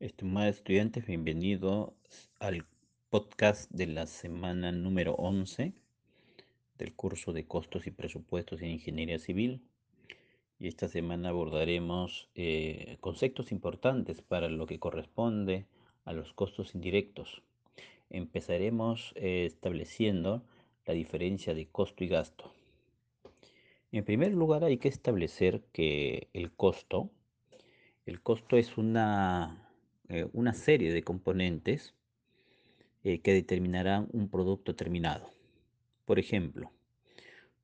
Estimados estudiantes, bienvenidos al podcast de la semana número 11 del curso de costos y presupuestos en ingeniería civil. Y esta semana abordaremos eh, conceptos importantes para lo que corresponde a los costos indirectos. Empezaremos eh, estableciendo la diferencia de costo y gasto. En primer lugar hay que establecer que el costo, el costo es una eh, una serie de componentes eh, que determinarán un producto terminado. Por ejemplo,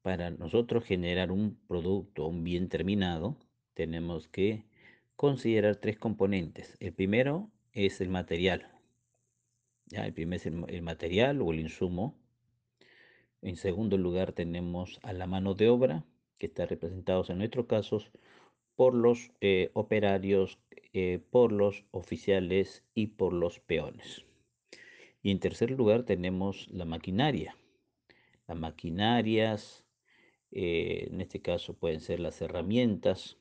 para nosotros generar un producto, un bien terminado, tenemos que considerar tres componentes. El primero es el material. ¿ya? El primero es el, material o el insumo. En segundo lugar tenemos a la mano de obra, que está representados en nuestros casos por los eh, operarios eh, por los oficiales y por los peones. Y en tercer lugar tenemos la maquinaria. Las maquinarias, eh, en este caso pueden ser las herramientas.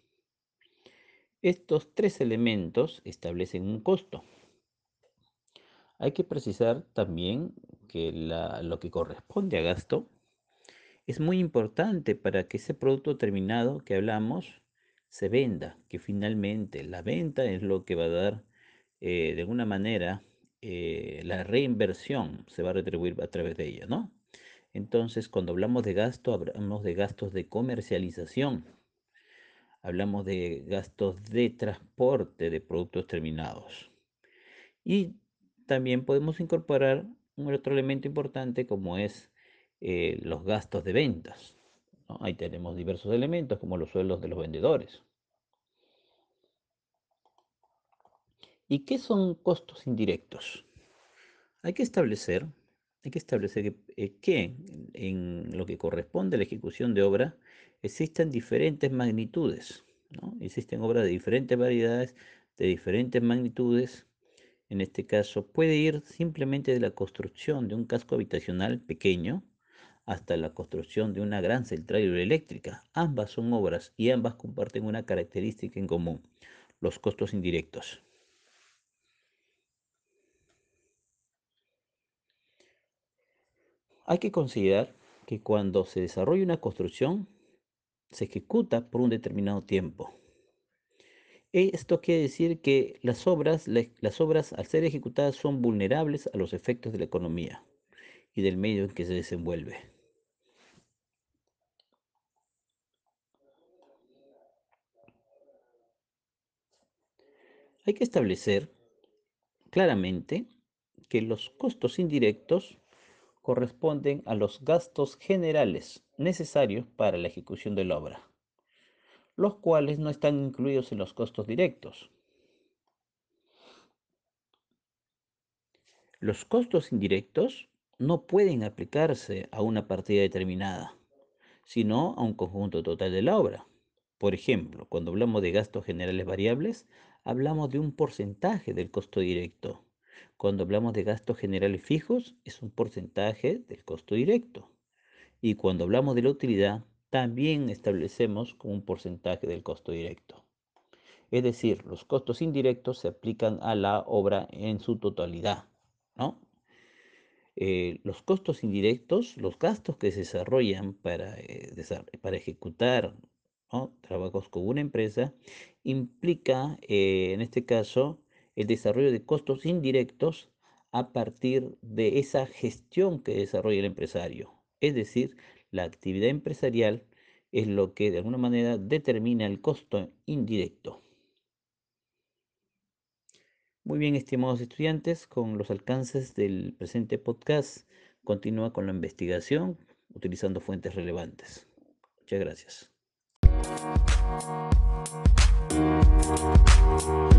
Estos tres elementos establecen un costo. Hay que precisar también que lo que corresponde a gasto es muy importante para que ese producto terminado que hablamos se venda, que finalmente la venta es lo que va a dar eh, de alguna manera eh, la reinversión se va a retribuir a través de ella, ¿no? Entonces, cuando hablamos de gasto, hablamos de gastos de comercialización, hablamos de gastos de transporte de productos terminados. Y también podemos incorporar un otro elemento importante como es eh, los gastos de ventas. Ahí tenemos diversos elementos como los sueldos de los vendedores. ¿Y qué son costos indirectos? Hay que establecer, hay que, establecer que, eh, en lo que corresponde a la ejecución de obra existen diferentes magnitudes. Existen obras de diferentes variedades, de diferentes magnitudes. En este caso puede ir simplemente de la construcción de un casco habitacional pequeño hasta la construcción de una gran central hidroeléctrica. Ambas son obras y ambas comparten una característica en común, los costos indirectos. Hay que considerar que cuando se desarrolla una construcción, se ejecuta por un determinado tiempo. Esto quiere decir que las obras, las obras al ser ejecutadas son vulnerables a los efectos de la economía y del medio en que se desenvuelve. Hay que establecer claramente que los costos indirectos corresponden a los gastos generales necesarios para la ejecución de la obra, los cuales no están incluidos en los costos directos. Los costos indirectos no pueden aplicarse a una partida determinada, sino a un conjunto total de la obra. Por ejemplo, cuando hablamos de gastos generales variables, hablamos de un porcentaje del costo directo. Cuando hablamos de gastos generales fijos, es un porcentaje del costo directo. Y cuando hablamos de la utilidad, también establecemos como un porcentaje del costo directo. Es decir, los costos indirectos se aplican a la obra en su totalidad. ¿no? Eh, los costos indirectos, los gastos que se desarrollan para, eh, para ejecutar trabajos con una empresa, implica, eh, en este caso, el desarrollo de costos indirectos a partir de esa gestión que desarrolla el empresario. Es decir, la actividad empresarial es lo que de alguna manera determina el costo indirecto. Muy bien, estimados estudiantes, con los alcances del presente podcast, continúa con la investigación utilizando fuentes relevantes. Muchas gracias. Thank you.